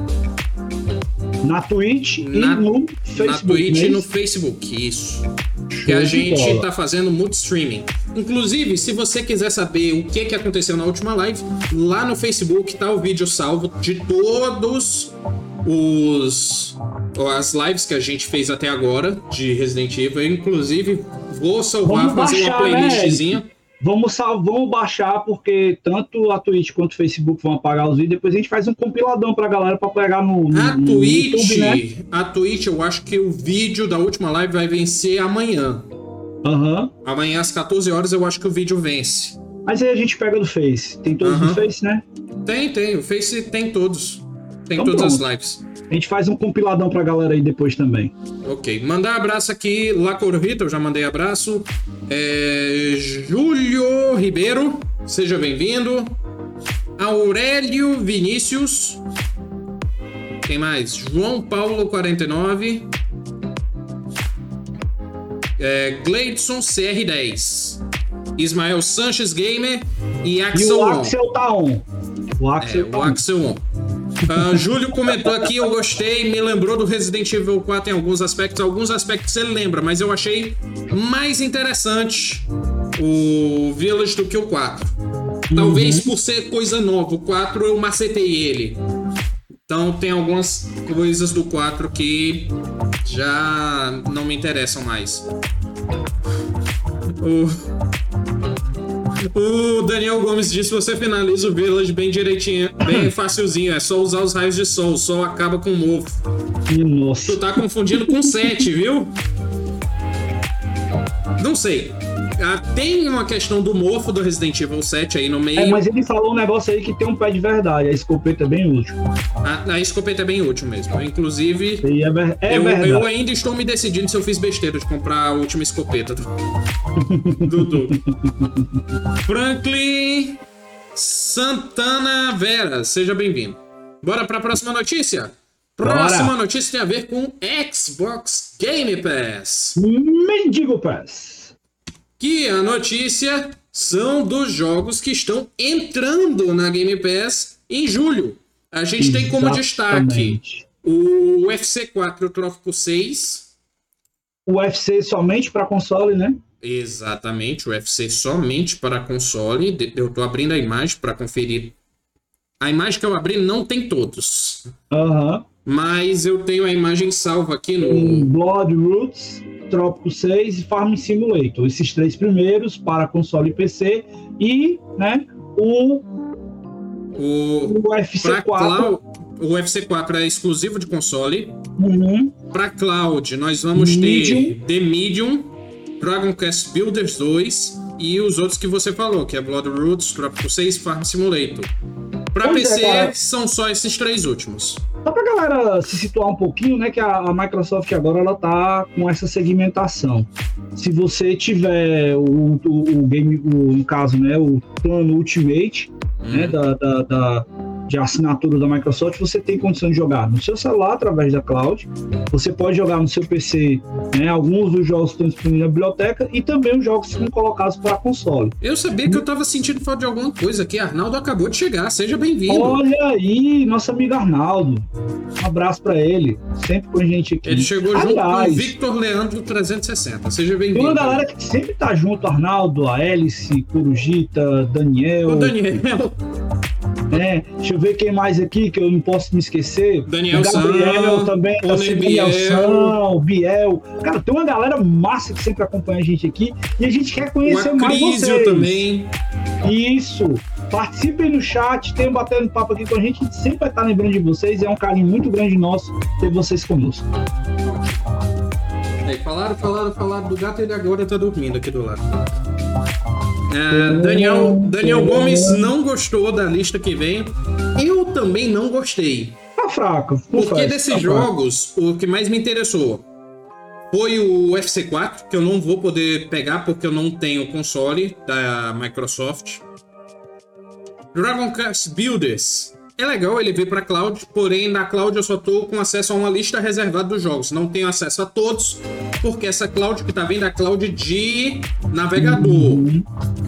Na Twitch Na- e no Facebook. na Twitch né? e no Facebook, isso. Show Que a gente bola. tá fazendo muito streaming. Inclusive, se você quiser saber o que, que aconteceu na última live, lá no Facebook tá o vídeo salvo de todos os as lives que a gente fez até agora de Resident Evil. Eu, inclusive, vou salvar, Vamos fazer uma baixar, né, playlistzinha. Vamos, sal- vamos baixar, porque tanto a Twitch quanto o Facebook vão apagar os vídeos. Depois a gente faz um compiladão pra galera pra pegar no, no, A no Twitch, YouTube, né? a Twitch, eu acho que o vídeo da última live vai vencer amanhã. Aham. Amanhã às 14 horas eu acho que o vídeo vence. Mas aí a gente pega do Face. Tem todos no Face, né? Tem, tem. O Face tem todos. Tem Então todas as pronto. lives. A gente faz um compiladão pra galera aí depois também. Ok. Mandar abraço aqui, Rita, eu já mandei abraço. É, Júlio Ribeiro, seja bem-vindo. Aurélio Vinícius. Quem mais? João Paulo 49. É, Gleidson CR10. Ismael Sanches Gamer e E Axel o On. Axel tá on. O É, Axel tá o. Axel On. Ah, Júlio comentou aqui, eu gostei, me lembrou do Resident Evil 4 em alguns aspectos. Alguns aspectos ele lembra, mas eu achei mais interessante o Village do que o 4. Talvez por ser coisa nova. O 4 eu macetei ele. Então tem algumas coisas do 4 que já não me interessam mais. O... O Daniel Gomes disse: você finaliza o Village bem direitinho, bem facilzinho. É só usar os raios de sol, o sol acaba com o mofo. Nossa. Tu tá confundindo com 7, viu? Não sei. Ah, tem uma questão do mofo do Resident Evil 7 aí no meio. É, mas ele falou um negócio aí que tem um pé de verdade. A escopeta é bem útil. a, a escopeta é bem útil mesmo. Inclusive, é, é eu, eu ainda estou me decidindo se eu fiz besteira de comprar a última escopeta do Dudu. Franklin Santana Vera, seja bem-vindo. Bora para a próxima notícia? Próxima Bora. notícia tem a ver com Xbox Game Pass. Mendigo Pass. Que a notícia são dos jogos que estão entrando na Game Pass em julho. A gente tem como destaque Exatamente. o UFC 4 Trópico 6. O UFC somente pra console, né? Exatamente, o UFC somente para console. Eu tô abrindo a imagem para conferir. A imagem que eu abri não tem todos, Aham. Mas eu tenho a imagem salva aqui no. Blood Roots, Trópico 6 e Farm Simulator. Esses três primeiros para console e PC. E, né, o, O, o UFC pra, 4. cloud, o UFC 4 é exclusivo de console. Uhum. Para cloud, nós vamos Medium. ter The Medium, Dragon Quest Builders 2 e os outros que você falou, que é Blood Roots, Tropical 6 Farm Simulator. Para Pois é, PC, cara. são só esses três últimos. Só pra galera se situar um pouquinho, né, que a, a Microsoft agora ela tá com essa segmentação. Se você tiver o, o, o game, o, no caso, né, o plano Ultimate, né, da, da, da- de assinatura da Microsoft, você tem condição de jogar no seu celular através da cloud. Você pode jogar no seu PC, né, alguns dos jogos que estão disponíveis na biblioteca e também os jogos que são colocados para console. Eu sabia que eu tava sentindo falta de alguma coisa aqui. Arnaldo acabou de chegar, seja bem-vindo. Olha aí, nosso amigo Arnaldo. Um abraço para ele, sempre com a gente aqui. Ele chegou junto com o Aliás, Victor Leandro 360. Seja Tem bem-vindo. uma galera que sempre tá junto, Arnaldo, a Hélice, Corujita, Daniel. O Daniel, né? Deixa eu ver quem mais aqui que eu não posso me esquecer. Daniel o Gabriel San, também, tá o Biel. Daniel San, Biel. Cara, tem uma galera massa que sempre acompanha a gente aqui e a gente quer o conhecer mais Acrísio vocês. também. Isso. Participem no chat, tenham batendo papo aqui com a gente. A gente sempre vai estar lembrando de vocês. É um carinho muito grande nosso ter vocês conosco. Aí, falaram, falaram, falaram do gato e ele agora tá dormindo aqui do lado. É, Daniel, Daniel Gomes não gostou da lista que vem. Eu também não gostei. Tá fraco. Porque confesso, desses tá fraco. jogos, o que mais me interessou foi o UFC 4, que eu não vou poder pegar porque eu não tenho console da Microsoft. Dragon Quest Builders. É legal ele vir pra cloud, porém na cloud eu só tô com acesso a uma lista reservada dos jogos. Não tenho acesso a todos, porque essa cloud que tá vindo é a cloud de navegador.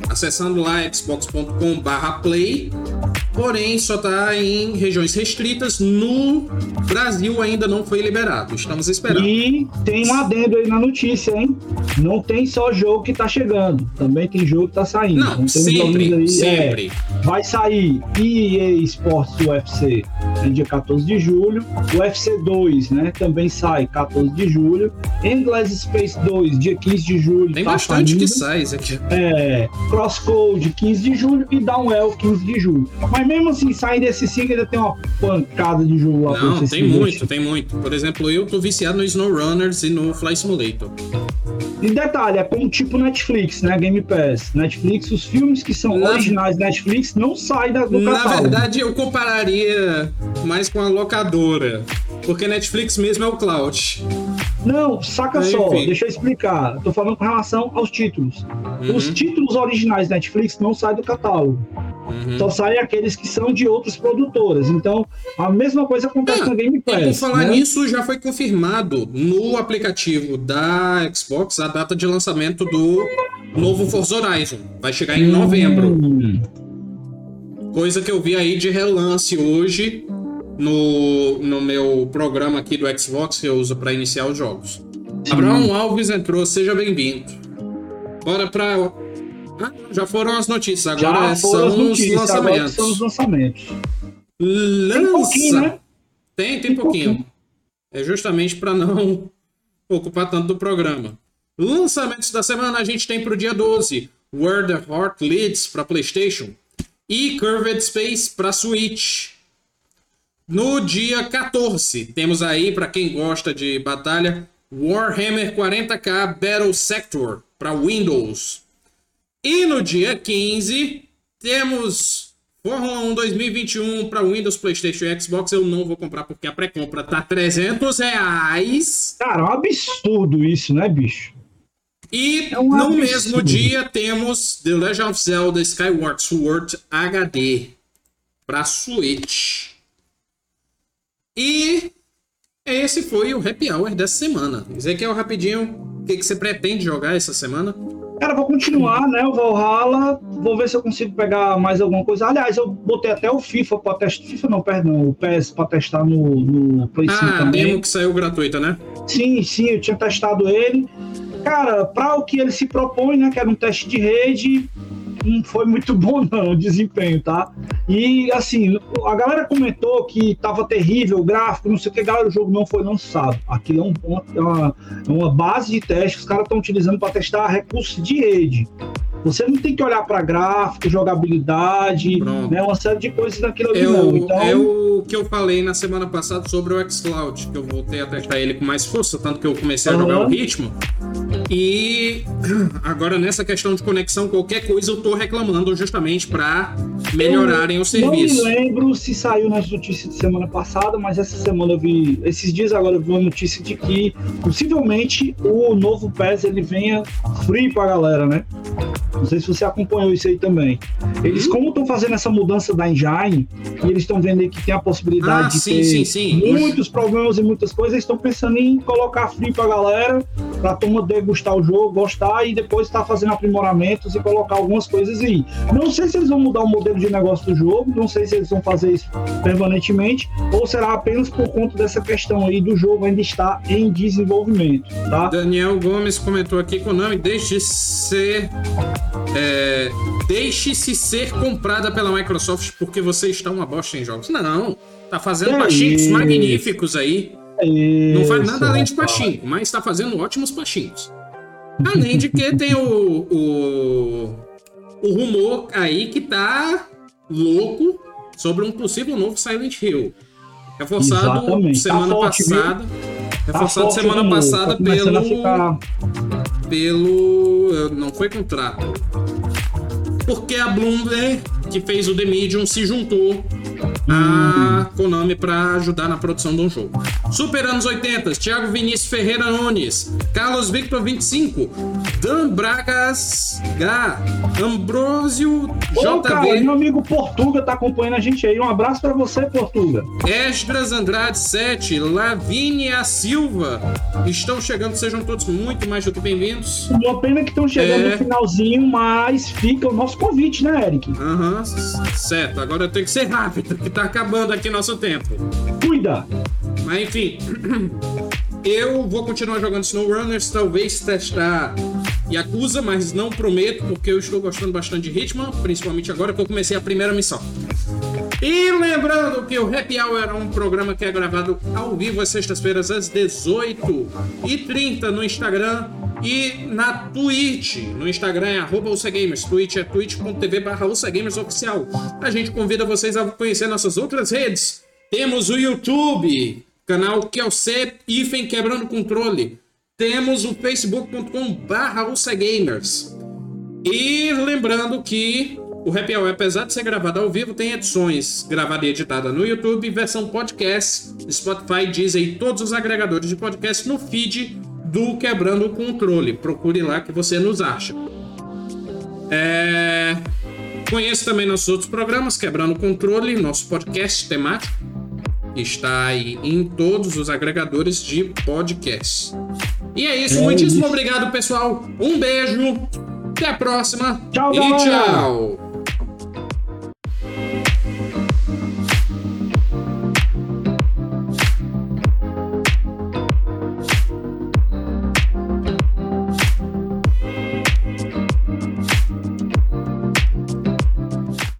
Acessando lá xbox.com/play. Porém, só tá em regiões restritas. No Brasil ainda não foi liberado. Estamos esperando. E tem um adendo aí na notícia, hein? Não tem só jogo que tá chegando, também tem jogo que tá saindo. Não, uns sempre, aí, sempre. é, vai sair EA Sports UFC no dia 14 de julho, o UFC 2, né? Também sai 14 de julho, Endless Space 2, dia 15 de julho. Tem tá bastante saindo. que sai isso aqui. É, Crosscode 15 de julho e Downwell 15 de julho. Mas mesmo assim, saindo desses cinco, ainda tem uma pancada de jogo lá Não, tem muito, tem muito. Por exemplo, eu tô viciado no SnowRunners e no Fly Simulator. E detalhe, é como tipo Netflix, né? Game Pass. Netflix, os filmes que são Na- originais Netflix não saem da, do Na catálogo. verdade, eu compararia mais com a locadora. Porque Netflix mesmo é o cloud. Não, saca Enfim. só, deixa eu explicar. Tô falando com relação aos títulos. Os Uhum, títulos originais Netflix não saem do catálogo. uhum. Só saem aqueles que são de outras produtoras. Então, a mesma coisa acontece Ah, na Game E por Pass. falar né? nisso, já foi confirmado no aplicativo da Xbox a data de lançamento do novo Forza Horizon. Vai chegar em novembro. Hum, Coisa que eu vi aí de relance hoje no, no meu programa aqui do Xbox que eu uso para iniciar os jogos. Abraão Alves entrou, seja bem-vindo. Bora pra. Ah, já foram as notícias, agora já foram as são os notícias, agora lançamentos. são os lançamentos. Tem Lança! pouquinho, né? Tem, tem Tem pouquinho. pouquinho. É justamente para não ocupar tanto do programa. Lançamentos da semana a gente tem pro dia 12, Where the Heart Leads para PlayStation e Curved Space para Switch. No dia 14, temos aí para quem gosta de batalha, Warhammer 40k Battle Sector para Windows. E no dia 15, temos Fórmula 1 2021 para Windows, PlayStation e Xbox. Eu não vou comprar porque a pré-compra tá 300 reais. Cara, é um absurdo isso, né, bicho? E É um no absurdo. mesmo dia temos The Legend of Zelda Skyward Sword HD para Switch. E esse foi o Happy Hour dessa semana. Ezequiel, rapidinho, o que, que você pretende jogar essa semana? Cara, vou continuar, né? O Valhalla. Vou ver se eu consigo pegar mais alguma coisa. Aliás, eu botei até o FIFA pra testar. FIFA não, perdão, o PES pra testar no, no Play 5 Ah, também. demo que saiu gratuita, né? Sim, sim, eu tinha testado ele. Cara, para o que ele se propõe, né? Que era um teste de rede, não foi muito bom, não, o desempenho, tá? E assim, a galera comentou que tava terrível o gráfico, não sei o que, galera, o jogo não foi lançado. Aqui é, um- uma, é uma, é uma base de teste que os caras estão utilizando para testar recursos de rede. Você não tem que olhar para gráfico, jogabilidade, né, uma série de coisas daquilo ali, não. Então... É o que eu falei na semana passada sobre o xCloud, que eu voltei a testar ele com mais força, tanto que eu comecei a uhum. jogar o ritmo. E agora nessa questão de conexão, qualquer coisa eu tô reclamando justamente para melhorarem o serviço. Não me lembro se saiu nas notícias de semana passada, mas essa semana eu vi, esses dias agora eu vi uma notícia de que possivelmente o novo PES ele venha free pra galera, né? Não sei se você acompanhou isso aí também. Eles, uhum. como estão fazendo essa mudança da engine, e eles estão vendo aí que tem a possibilidade ah, de sim, ter sim, sim. muitos problemas e muitas coisas, estão pensando em colocar free pra galera, pra turma degustar o jogo, gostar e depois estar tá fazendo aprimoramentos e colocar algumas coisas aí. Não sei se eles vão mudar o modelo de negócio do jogo, não sei se eles vão fazer isso permanentemente, ou será apenas por conta dessa questão aí do jogo ainda estar em desenvolvimento, tá? Daniel Gomes comentou aqui, Konami, deixe ser é, deixe-se ser comprada pela Microsoft porque você está uma bosta em jogos. Não, tá fazendo é pachinhos magníficos aí. Não faz nada além de pachinho, mas está fazendo ótimos pachinhos. Além de que tem o, o, o rumor aí que tá louco sobre um possível novo Silent Hill. Reforçado Exatamente. semana tá passada. Tá reforçado semana passada tá pelo. Ficar... Pelo. Não foi contrato. Porque a Bloomberg, que fez o The Medium, se juntou a Konami para ajudar na produção de um jogo. Super anos 80, Thiago Vinícius Ferreira Nunes, Carlos Victor 25, Dan Bragas H, Ambrosio JV. Cara, meu amigo Portuga tá acompanhando a gente aí. Um abraço para você, Portuga. Esdras Andrade 7, Lavínia Silva. Estão chegando, sejam todos muito mais do que bem-vindos. Uma pena que estão chegando é... no finalzinho, mas fica o nosso convite, né, Eric? Aham, uhum, certo. Agora eu tenho que ser rápido, que tá acabando aqui nosso tempo. Cuida! Mas enfim, eu vou continuar jogando SnowRunners, talvez testar Yakuza, mas não prometo, porque eu estou gostando bastante de Hitman, principalmente agora que eu comecei a primeira missão. E lembrando que o Happy Hour é um programa que é gravado ao vivo às sextas-feiras às 18h30 no Instagram e na Twitch. No Instagram é arroba Gamers, Twitch é twitch.tv barra oficial. A gente convida vocês a conhecer nossas outras redes. Temos o YouTube, canal é C Ifen Quebrando Controle. Temos o facebook.com barra Gamers. E lembrando que o Happy Hour, apesar de ser gravado ao vivo, tem edições gravada e editada no YouTube, versão podcast, Spotify, Deezer e todos os agregadores de podcast no feed do Quebrando o Controle. Procure lá que você nos acha. É... Conheça também nossos outros programas, Quebrando o Controle, nosso podcast temático, que está aí em todos os agregadores de podcast. E é isso, é muitíssimo isso. obrigado, pessoal. Um beijo, até a próxima tchau, e galera. tchau.